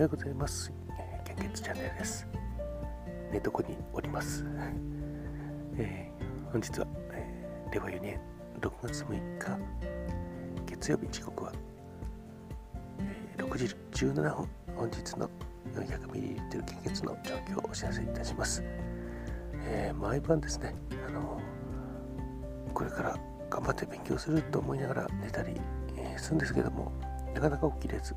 ようございます。献血チャンネルです。寝床におります。えー、本日は、えー、令和4年6月6日月曜日時刻は、えー、6時17分本日の 400ml 献血の状況をお知らせいたします。えー、毎晩ですね、あのこれから頑張って勉強すると思いながら寝たり、えー、するんですけどもなかなか起きれず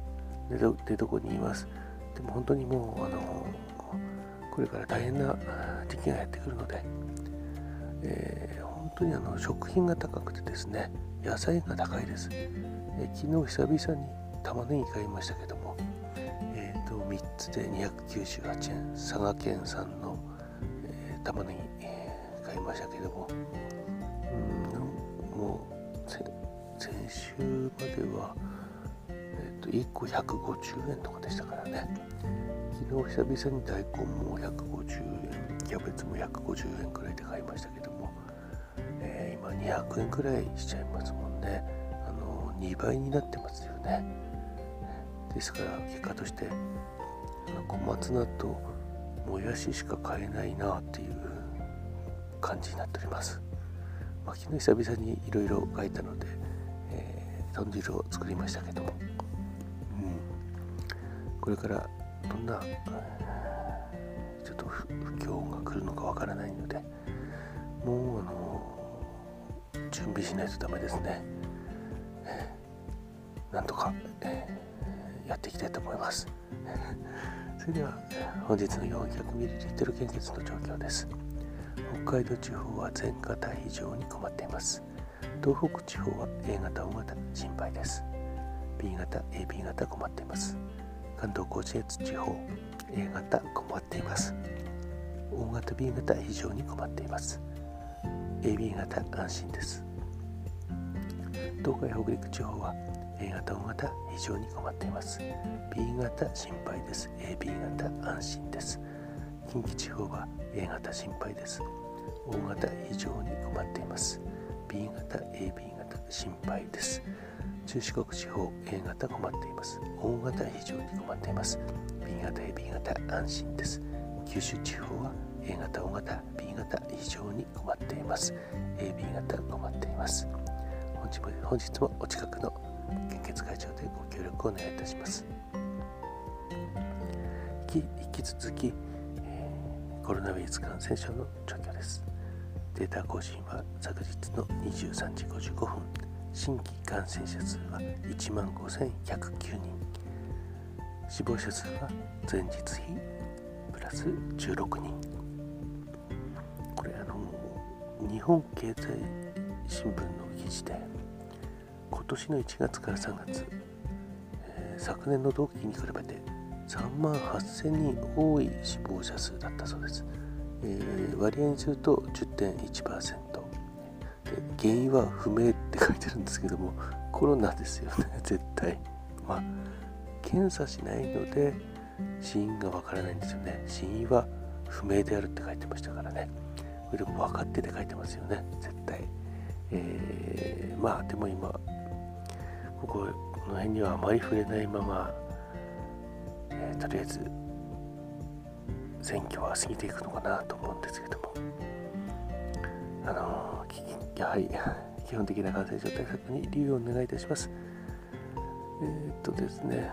寝床にいます。でも本当にもう、あのこれから大変な時期がやってくるので、えー、本当にあの食品が高くてですね、野菜が高いです。えー、昨日久々に玉ねぎ買いましたけども、えーと、3つで298円、佐賀県産の、えー、玉ねぎ、えー、買いましたけども、うん、もう先週までは、と1個150円とかでしたからね。昨日久々に大根も150円キャベツも150円くらいで買いましたけども、えー、今200円くらいしちゃいますもんね。あの2倍になってますよね。ですから結果として小松菜ともやししか買えないなっていう感じになっております、まあ、昨日久々にいろいろ書いたので、えー、豚汁を作りましたけども。これからどんなちょっと不況が来るのかわからないのでもうあの準備しないとダメですね、なんとか、やっていきたいと思います。それでは本日の 400ml 献血の状況です。北海道地方は全型非常に困っています。東北地方は A 型 O 型心配です。B 型 AB 型困っています。関東甲信越地方 A 型困っています。O 型 B 型非常に困っています。AB 型安心です。東海北陸地方は A 型 O 型非常に困っています。B 型心配です。AB 型安心です。近畿地方は A 型心配です。O 型非常に困っています。B 型 AB 型心配です。中四国地方 A 型困っています。O 型非常に困っています。B 型 AB 型安心です。九州地方は A 型 O 型 B 型非常に困っています。AB 型困っています。本日も本日もお近くの献血会場でご協力をお願いいたします。引き続き、えー、コロナウイルス感染症の状況です。データ更新は昨日の23時55分新規感染者数は1万5109人。死亡者数は前日比プラス16人。これあの日本経済新聞の記事で今年の1月から3月、えー、昨年の同期に比べて3万8000人多い死亡者数だったそうです、えー、割合にすると10.1%原因は不明って書いてるんですけどもコロナですよね 絶対。まあ検査しないので死因がわからないんですよね。死因は不明であるって書いてましたからね。これでも分かってて書いてますよね絶対。えー、まあでも今こここの辺にはあまり触れないまま、えー、とりあえず選挙は過ぎていくのかなと思うんですけども。あのやはり基本的な感染症対策に留意をお願いいたします。えー、っとですね、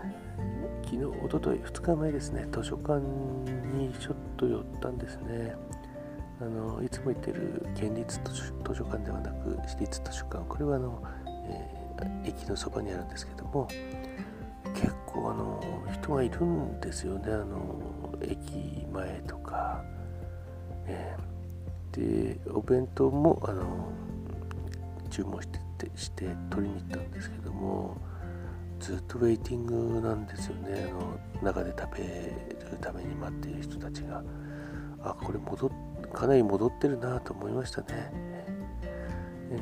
昨日、おととい、2日前ですね、図書館にちょっと寄ったんですね。あのいつも行ってる県立図書館ではなく私立図書館これはあの、えー、駅のそばにあるんですけども結構あの人がいるんですよねあの駅前とか、えー、でお弁当もあの注文しててして取りに行ったんですけどもずっとウェイティングなんですよね。あの中で食べるために待っている人たちが。あこれ戻かなり戻ってるなと思いましたね、え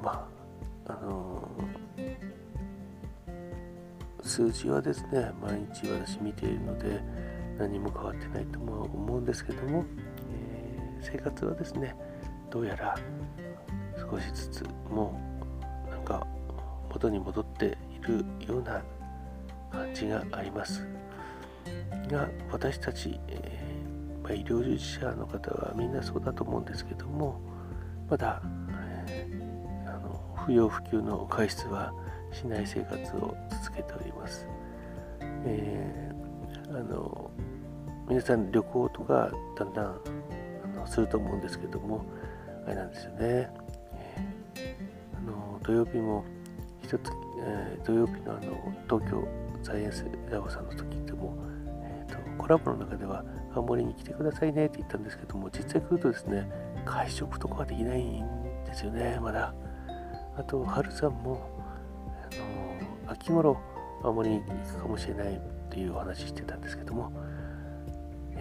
ー、まああの数字はですね毎日私見ているので何も変わってないとも思うんですけども、生活はですねどうやら少しずつもうなんか元に戻っているような感じがあります。が私たち、えー、まあ、医療従事者の方はみんなそうだと思うんですけどもまだ、えー、あの不要不急の外出はしない生活を続けております。えー、あの皆さん旅行とかだんだんのすると思うんですけどもあれなんですよね、えー、あの土曜日も一つ、えー、土曜日のあの東京サイエンスラボさんの時でも、えーと、コラボの中では青森に来てくださいねって言ったんですけども実際来るとですね会食とかはできないんですよねまだ。あと春さんもあの秋頃青森に行くかもしれないっていうお話してたんですけども、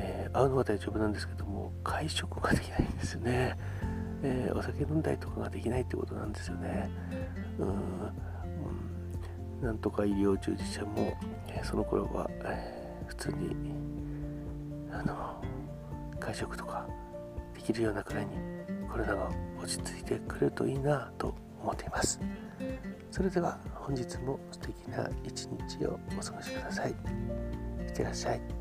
えー、会うのは大丈夫なんですけども会食ができないんですよね、えー、お酒飲んだりとかができないってことなんですよね。うんなんとか医療従事者も、えー、その頃は、え、普通にあの会食とかできるようなくらいにコロナが落ち着いてくれるといいなと思っています。それでは本日も素敵な一日をお過ごしください。いってらっしゃい。